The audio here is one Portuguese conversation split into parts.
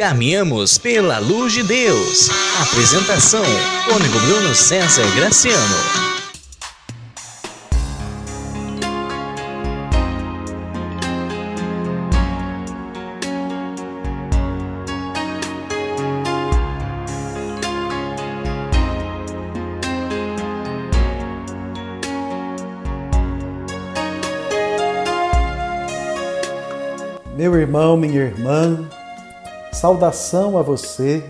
Caminhamos pela luz de Deus. Apresentação: Cônigo Bruno César Graciano. Meu irmão, minha irmã, saudação a você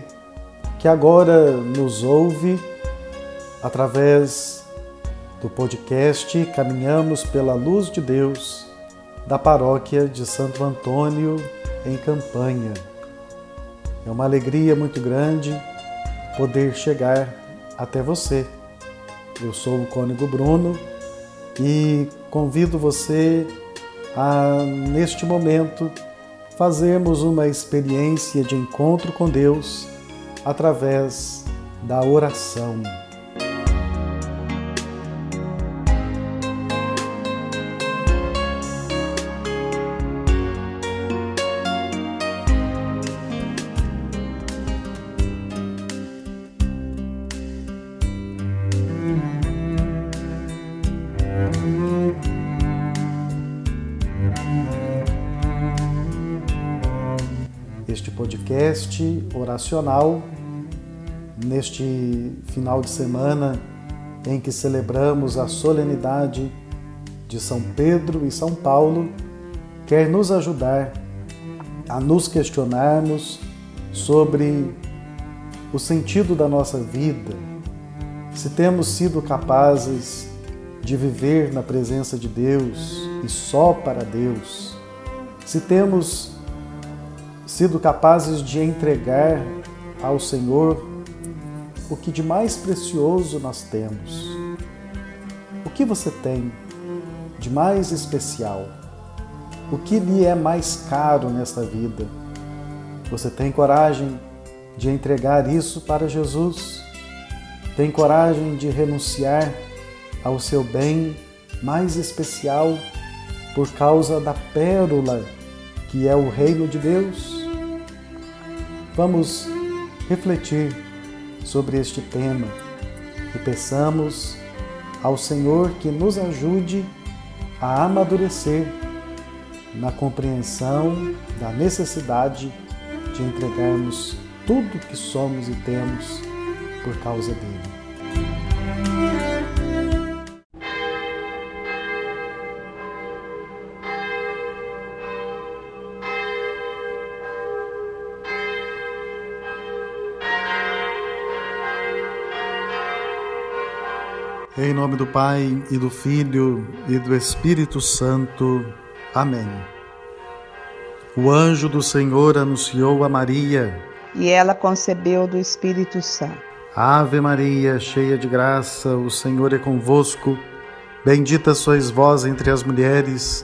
que agora nos ouve através do podcast Caminhamos pela Luz de Deus da paróquia de Santo Antônio, em Campanha. É uma alegria muito grande poder chegar até você. Eu sou o Cônigo Bruno e convido você a, neste momento, fazermos uma experiência de encontro com Deus através da oração. Podcast oracional neste final de semana em que celebramos a solenidade de São Pedro e São Paulo, quer nos ajudar a nos questionarmos sobre o sentido da nossa vida, se temos sido capazes de viver na presença de Deus e só para Deus, se temos sido capazes de entregar ao Senhor o que de mais precioso nós temos. O que você tem de mais especial? O que lhe é mais caro nesta vida? Você tem coragem de entregar isso para Jesus? Tem coragem de renunciar ao seu bem mais especial por causa da pérola que é o reino de Deus? Vamos refletir sobre este tema e peçamos ao Senhor que nos ajude a amadurecer na compreensão da necessidade de entregarmos tudo que somos e temos por causa dele. Em nome do Pai e do Filho e do Espírito Santo. Amém. O anjo do Senhor anunciou a Maria. E ela concebeu do Espírito Santo. Ave Maria, cheia de graça, o Senhor é convosco. Bendita sois vós entre as mulheres,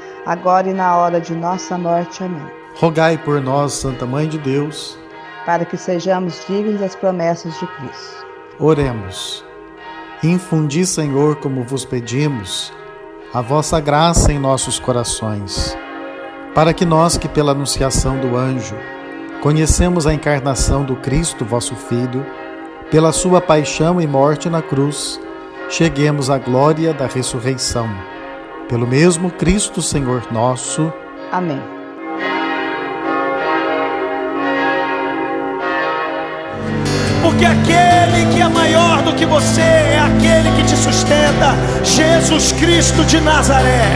agora e na hora de nossa morte. Amém. Rogai por nós, Santa Mãe de Deus, para que sejamos dignos das promessas de Cristo. Oremos. Infundi, Senhor, como vos pedimos, a vossa graça em nossos corações para que nós que pela anunciação do anjo conhecemos a encarnação do Cristo, vosso Filho, pela sua paixão e morte na cruz, cheguemos à glória da ressurreição. Pelo mesmo Cristo, Senhor nosso. Amém. Porque aquele que é maior do que você é aquele que te sustenta, Jesus Cristo de Nazaré.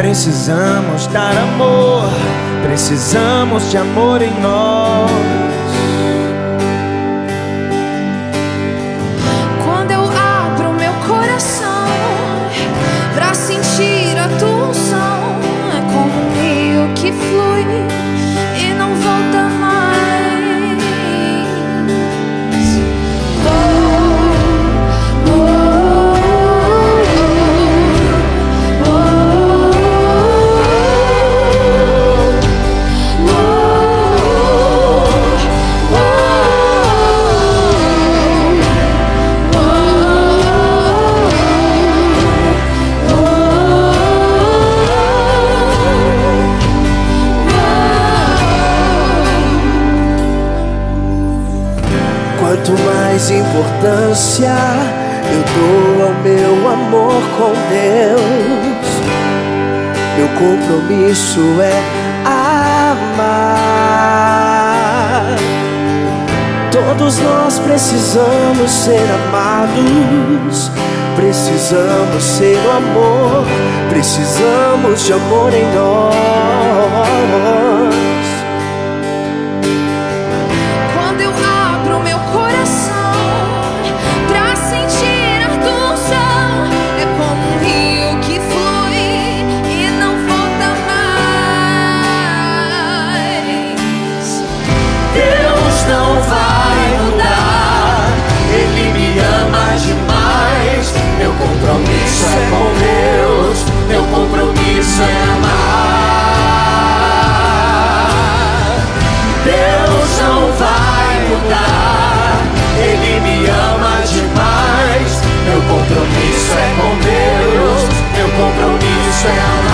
Precisamos dar amor, precisamos de amor em nós. Importância eu dou ao meu amor com Deus. Meu compromisso é amar. Todos nós precisamos ser amados. Precisamos ser o amor, precisamos de amor em nós. Compromisso é amar. Deus não vai mudar, Ele me ama demais. Meu compromisso é com Deus, meu compromisso é amar.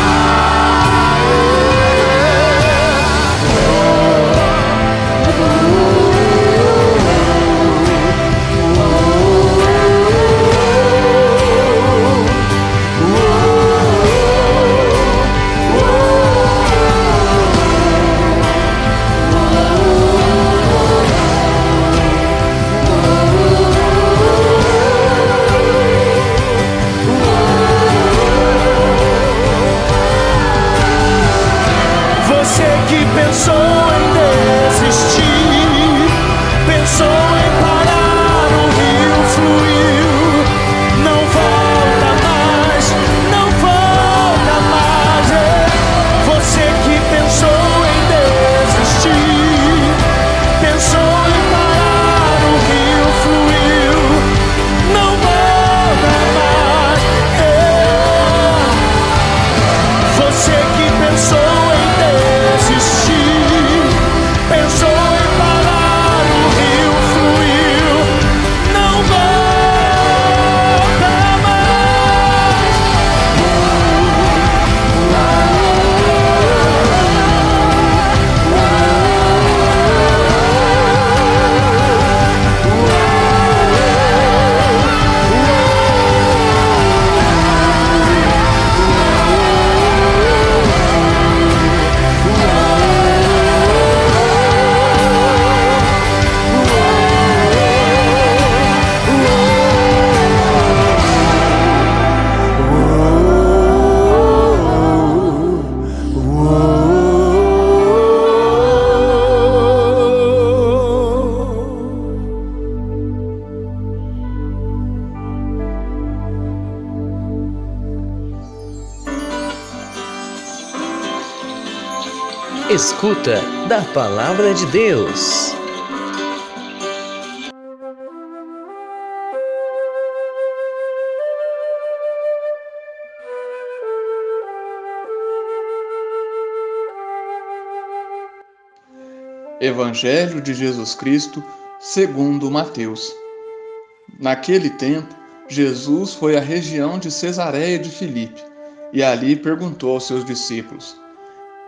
Escuta da Palavra de Deus. Evangelho de Jesus Cristo, segundo Mateus. Naquele tempo, Jesus foi à região de Cesareia de Filipe e ali perguntou aos seus discípulos: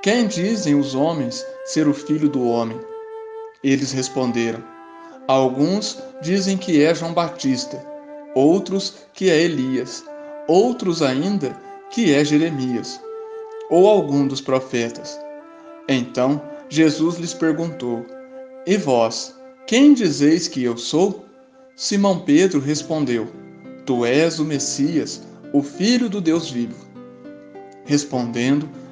quem dizem os homens ser o filho do homem? Eles responderam: Alguns dizem que é João Batista, outros que é Elias, outros ainda que é Jeremias, ou algum dos profetas. Então Jesus lhes perguntou: E vós, quem dizeis que eu sou? Simão Pedro respondeu: Tu és o Messias, o Filho do Deus vivo. Respondendo,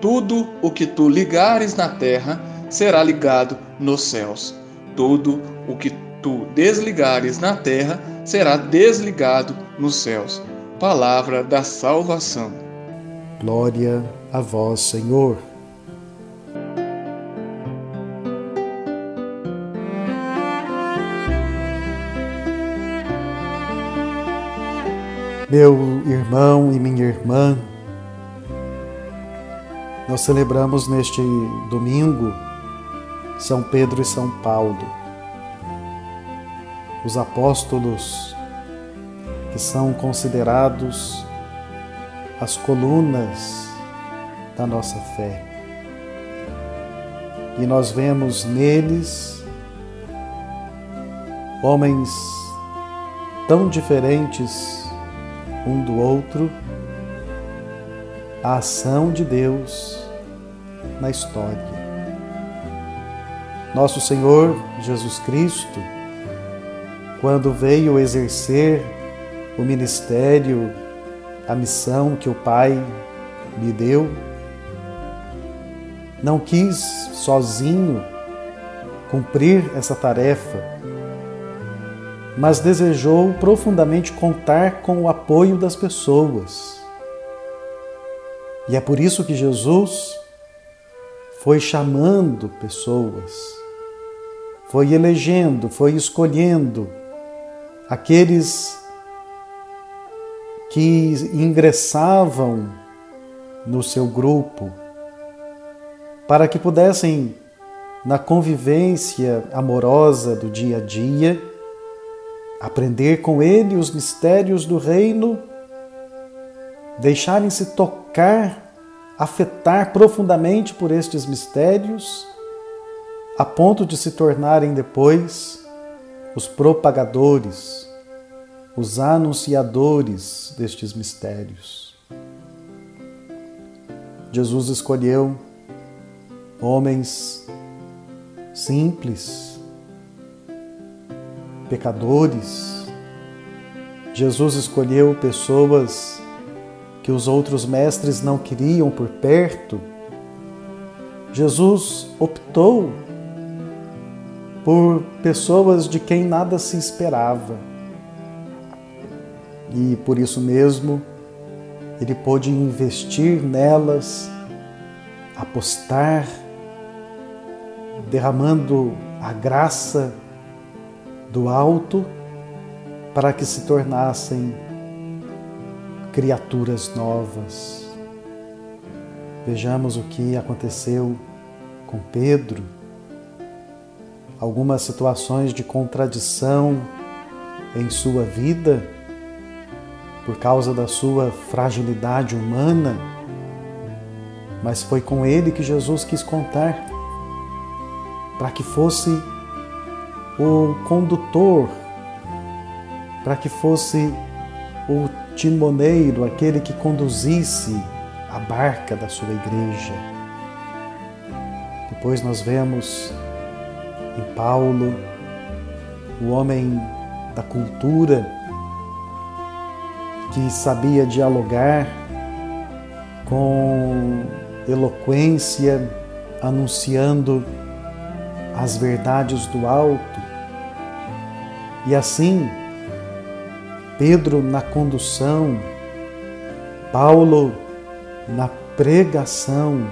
Tudo o que tu ligares na terra será ligado nos céus. Tudo o que tu desligares na terra será desligado nos céus. Palavra da salvação. Glória a vós, Senhor. Meu irmão e minha irmã, nós celebramos neste domingo São Pedro e São Paulo, os apóstolos que são considerados as colunas da nossa fé. E nós vemos neles homens tão diferentes um do outro a ação de Deus na história. Nosso Senhor Jesus Cristo, quando veio exercer o ministério, a missão que o Pai lhe deu, não quis sozinho cumprir essa tarefa, mas desejou profundamente contar com o apoio das pessoas. E é por isso que Jesus foi chamando pessoas, foi elegendo, foi escolhendo aqueles que ingressavam no seu grupo para que pudessem, na convivência amorosa do dia a dia, aprender com ele os mistérios do reino, deixarem-se tocar, afetar profundamente por estes mistérios, a ponto de se tornarem depois os propagadores, os anunciadores destes mistérios. Jesus escolheu homens simples, pecadores. Jesus escolheu pessoas que os outros mestres não queriam por perto. Jesus optou por pessoas de quem nada se esperava. E por isso mesmo, ele pôde investir nelas, apostar, derramando a graça do alto para que se tornassem criaturas novas. Vejamos o que aconteceu com Pedro, algumas situações de contradição em sua vida por causa da sua fragilidade humana, mas foi com ele que Jesus quis contar para que fosse o condutor, para que fosse o timoneiro, aquele que conduzisse a barca da sua igreja. Depois nós vemos em Paulo o homem da cultura que sabia dialogar com eloquência, anunciando as verdades do alto e assim, Pedro na condução, Paulo na pregação,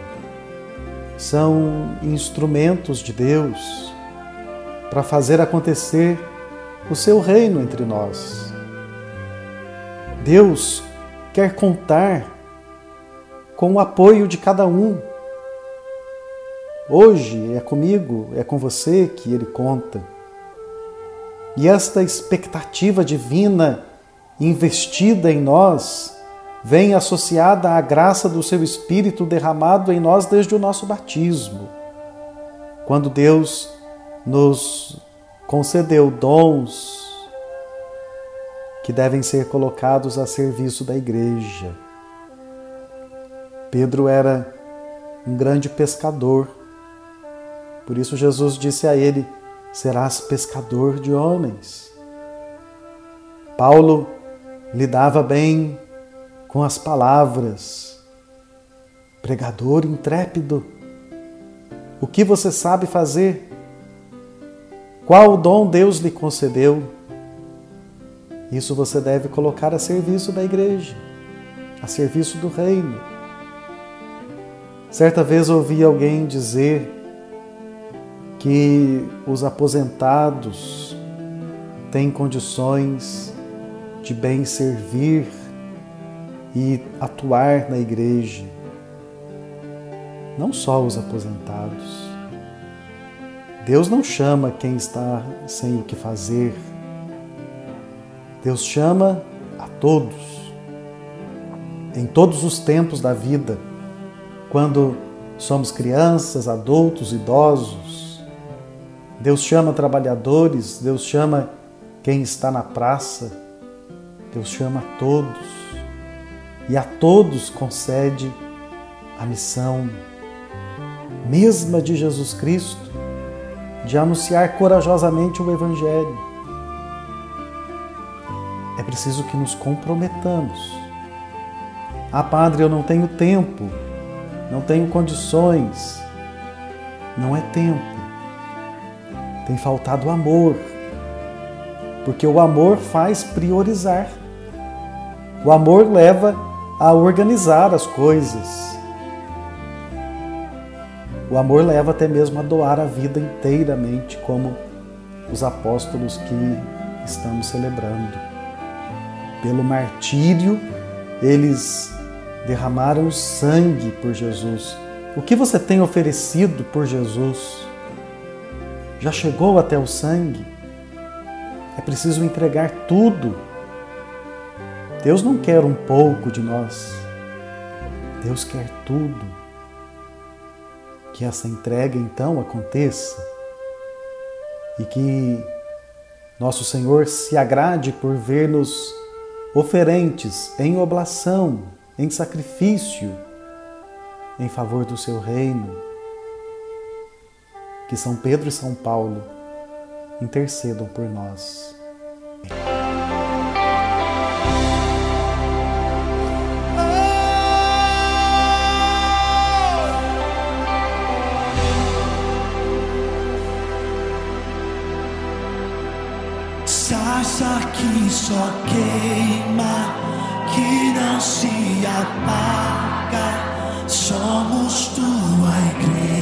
são instrumentos de Deus para fazer acontecer o seu reino entre nós. Deus quer contar com o apoio de cada um. Hoje é comigo, é com você que ele conta. E esta expectativa divina investida em nós vem associada à graça do seu Espírito derramado em nós desde o nosso batismo. Quando Deus nos concedeu dons que devem ser colocados a serviço da igreja. Pedro era um grande pescador. Por isso Jesus disse a ele: Serás pescador de homens. Paulo lidava bem com as palavras. Pregador intrépido. O que você sabe fazer? Qual dom Deus lhe concedeu? Isso você deve colocar a serviço da igreja, a serviço do reino. Certa vez ouvi alguém dizer que os aposentados têm condições de bem servir e atuar na igreja. Não só os aposentados. Deus não chama quem está sem o que fazer. Deus chama a todos, em todos os tempos da vida, quando somos crianças, adultos, idosos. Deus chama trabalhadores, Deus chama quem está na praça, Deus chama a todos e a todos concede a missão mesma de Jesus Cristo de anunciar corajosamente o Evangelho. É preciso que nos comprometamos. Ah, Padre, eu não tenho tempo, não tenho condições. Não é tempo. Tem faltado amor. Porque o amor faz priorizar. O amor leva a organizar as coisas. O amor leva até mesmo a doar a vida inteiramente, como os apóstolos que estamos celebrando. Pelo martírio, eles derramaram sangue por Jesus. O que você tem oferecido por Jesus? Já chegou até o sangue? É preciso entregar tudo Deus não quer um pouco de nós. Deus quer tudo. Que essa entrega então aconteça e que nosso Senhor se agrade por ver-nos oferentes em oblação, em sacrifício, em favor do seu reino. Que São Pedro e São Paulo intercedam por nós. Sarça que só queima, que não se apaga. Somos tua igreja,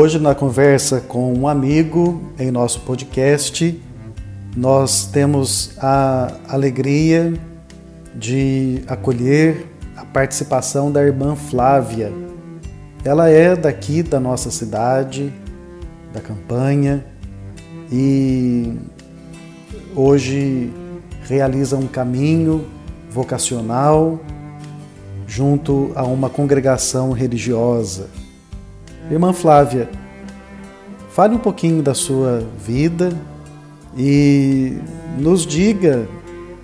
Hoje, na conversa com um amigo em nosso podcast, nós temos a alegria de acolher a participação da irmã Flávia. Ela é daqui da nossa cidade, da campanha, e hoje realiza um caminho vocacional junto a uma congregação religiosa. Irmã Flávia, fale um pouquinho da sua vida e nos diga,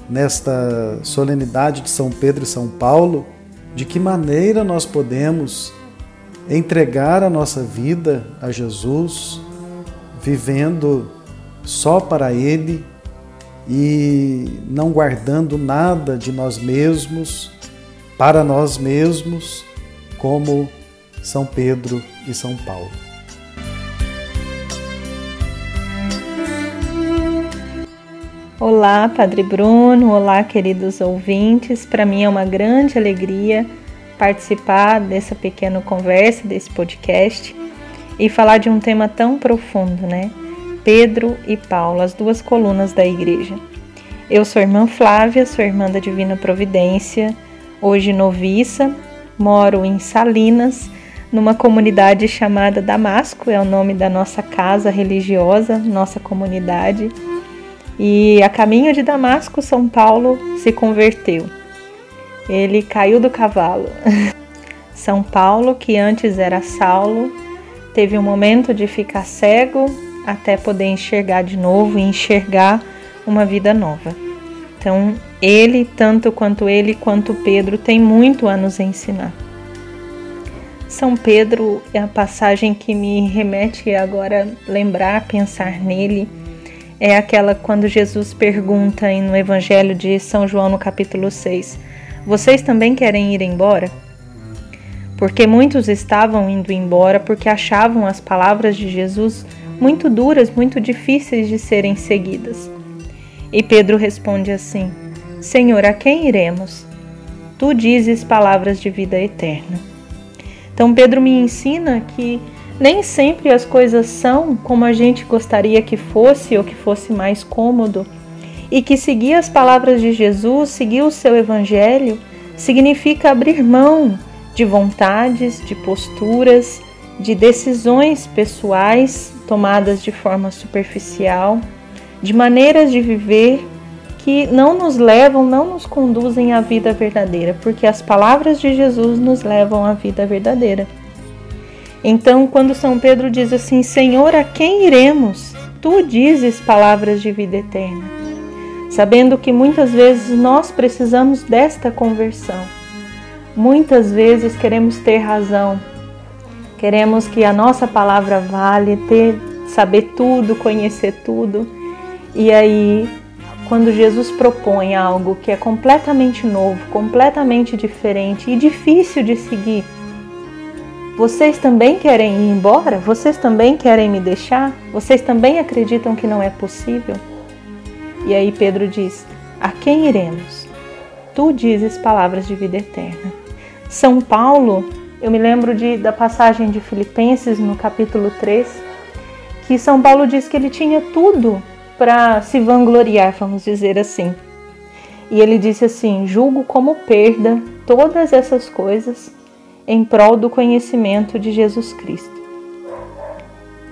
nesta solenidade de São Pedro e São Paulo, de que maneira nós podemos entregar a nossa vida a Jesus, vivendo só para Ele e não guardando nada de nós mesmos, para nós mesmos, como São Pedro e São Paulo. Olá, Padre Bruno, olá, queridos ouvintes. Para mim é uma grande alegria participar dessa pequena conversa, desse podcast e falar de um tema tão profundo, né? Pedro e Paulo, as duas colunas da igreja. Eu sou irmã Flávia, sou irmã da Divina Providência, hoje noviça, moro em Salinas numa comunidade chamada Damasco, é o nome da nossa casa religiosa, nossa comunidade. E a caminho de Damasco, São Paulo se converteu. Ele caiu do cavalo. São Paulo, que antes era Saulo, teve um momento de ficar cego até poder enxergar de novo e enxergar uma vida nova. Então, ele, tanto quanto ele quanto Pedro, tem muito a nos ensinar. São Pedro é a passagem que me remete agora lembrar, pensar nele. É aquela quando Jesus pergunta no Evangelho de São João, no capítulo 6: Vocês também querem ir embora? Porque muitos estavam indo embora porque achavam as palavras de Jesus muito duras, muito difíceis de serem seguidas. E Pedro responde assim: Senhor, a quem iremos? Tu dizes palavras de vida eterna. Então, Pedro me ensina que nem sempre as coisas são como a gente gostaria que fosse ou que fosse mais cômodo, e que seguir as palavras de Jesus, seguir o seu evangelho, significa abrir mão de vontades, de posturas, de decisões pessoais tomadas de forma superficial, de maneiras de viver que não nos levam, não nos conduzem à vida verdadeira, porque as palavras de Jesus nos levam à vida verdadeira. Então, quando São Pedro diz assim: Senhor, a quem iremos? Tu dizes palavras de vida eterna. Sabendo que muitas vezes nós precisamos desta conversão. Muitas vezes queremos ter razão, queremos que a nossa palavra vale, ter, saber tudo, conhecer tudo. E aí quando Jesus propõe algo que é completamente novo, completamente diferente e difícil de seguir, vocês também querem ir embora? Vocês também querem me deixar? Vocês também acreditam que não é possível? E aí Pedro diz: A quem iremos? Tu dizes palavras de vida eterna. São Paulo, eu me lembro de, da passagem de Filipenses no capítulo 3, que São Paulo diz que ele tinha tudo para se vangloriar, vamos dizer assim. E ele disse assim: julgo como perda todas essas coisas em prol do conhecimento de Jesus Cristo.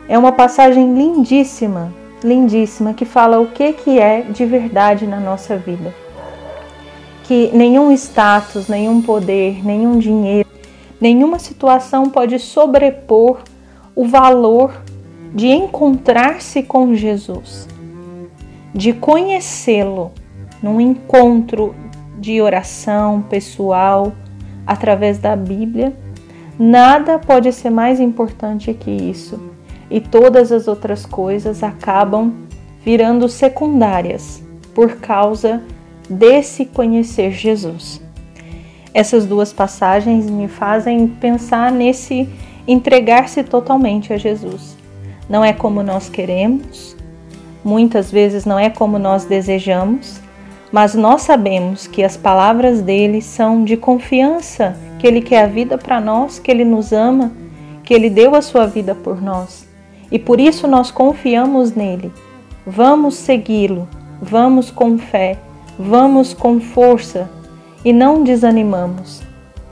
É uma passagem lindíssima, lindíssima, que fala o que, que é de verdade na nossa vida. Que nenhum status, nenhum poder, nenhum dinheiro, nenhuma situação pode sobrepor o valor de encontrar-se com Jesus de conhecê-lo num encontro de oração pessoal através da Bíblia, nada pode ser mais importante que isso. E todas as outras coisas acabam virando secundárias por causa desse conhecer Jesus. essas duas passagens me fazem pensar nesse entregar-se totalmente a Jesus. Não é como nós queremos, muitas vezes não é como nós desejamos, mas nós sabemos que as palavras dele são de confiança, que ele quer a vida para nós, que ele nos ama, que ele deu a sua vida por nós. E por isso nós confiamos nele. Vamos segui-lo, vamos com fé, vamos com força e não desanimamos.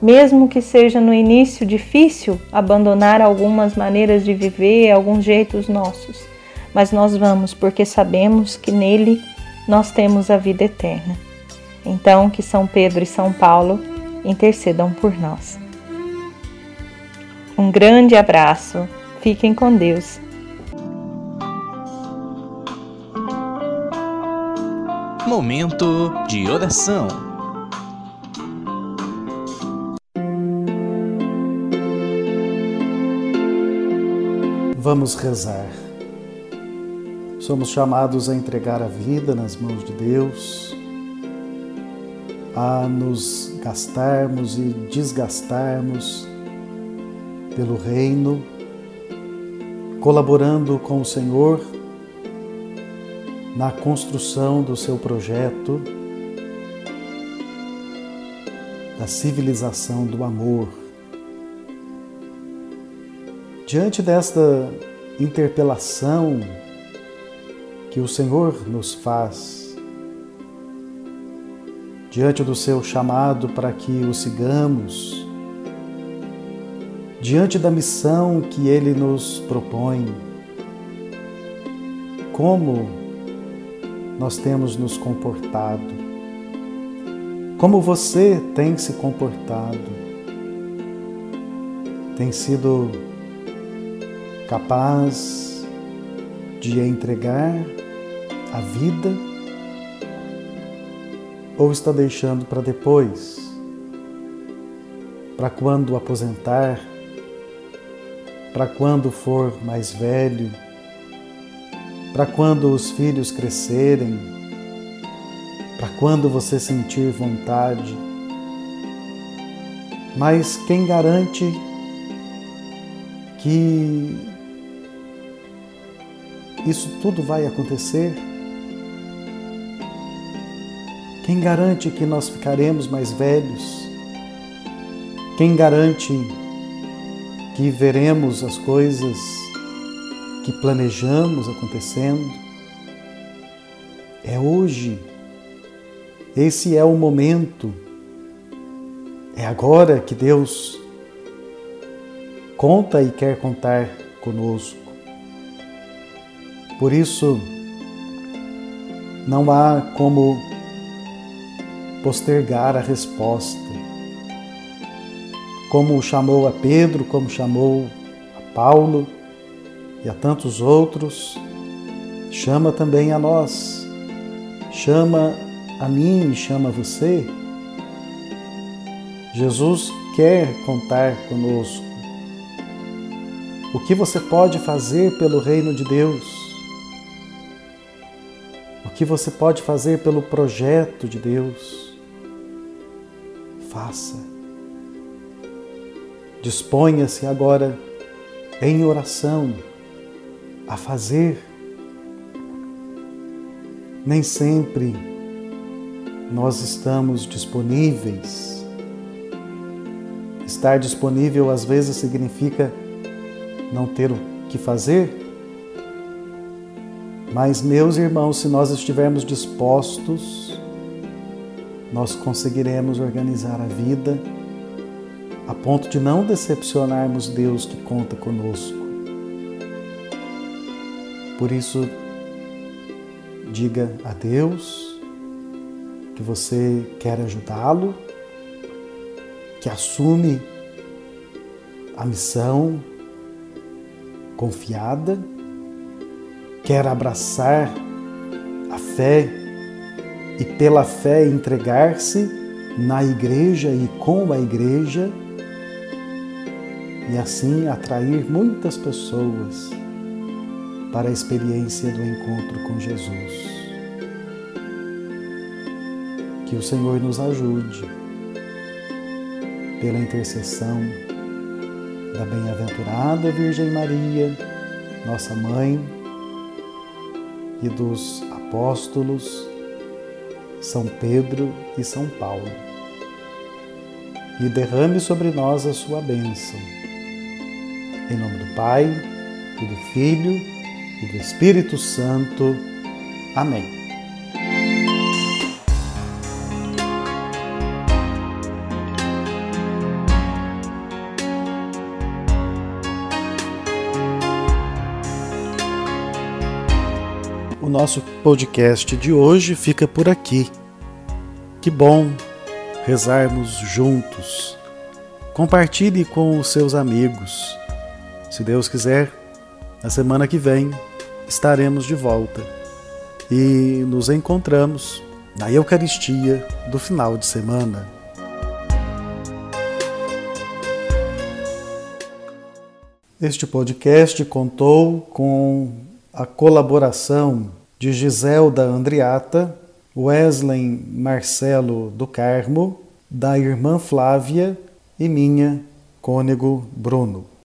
Mesmo que seja no início difícil abandonar algumas maneiras de viver, alguns jeitos nossos, mas nós vamos porque sabemos que nele nós temos a vida eterna. Então, que São Pedro e São Paulo intercedam por nós. Um grande abraço, fiquem com Deus. Momento de oração. Vamos rezar. Somos chamados a entregar a vida nas mãos de Deus, a nos gastarmos e desgastarmos pelo Reino, colaborando com o Senhor na construção do seu projeto da civilização do amor. Diante desta interpelação que o Senhor nos faz, diante do seu chamado para que o sigamos, diante da missão que ele nos propõe, como nós temos nos comportado, como você tem se comportado, tem sido capaz de entregar a vida ou está deixando para depois, para quando aposentar, para quando for mais velho, para quando os filhos crescerem, para quando você sentir vontade. Mas quem garante que isso tudo vai acontecer? Quem garante que nós ficaremos mais velhos? Quem garante que veremos as coisas que planejamos acontecendo? É hoje. Esse é o momento. É agora que Deus conta e quer contar conosco. Por isso, não há como postergar a resposta. Como chamou a Pedro, como chamou a Paulo e a tantos outros, chama também a nós. Chama a mim e chama você. Jesus quer contar conosco. O que você pode fazer pelo reino de Deus? que você pode fazer pelo projeto de Deus, faça. Disponha-se agora em oração a fazer. Nem sempre nós estamos disponíveis. Estar disponível às vezes significa não ter o que fazer, mas, meus irmãos, se nós estivermos dispostos, nós conseguiremos organizar a vida a ponto de não decepcionarmos Deus que conta conosco. Por isso, diga a Deus que você quer ajudá-lo, que assume a missão confiada quer abraçar a fé e pela fé entregar-se na igreja e com a igreja e assim atrair muitas pessoas para a experiência do encontro com Jesus. Que o Senhor nos ajude pela intercessão da bem-aventurada Virgem Maria, nossa mãe, e dos apóstolos São Pedro e São Paulo. E derrame sobre nós a sua bênção. Em nome do Pai, e do Filho, e do Espírito Santo. Amém. Nosso podcast de hoje fica por aqui. Que bom rezarmos juntos. Compartilhe com os seus amigos. Se Deus quiser, na semana que vem estaremos de volta e nos encontramos na Eucaristia do final de semana. Este podcast contou com a colaboração de Giselda Andriata, Wesley Marcelo do Carmo, da irmã Flávia e minha, Cônego Bruno.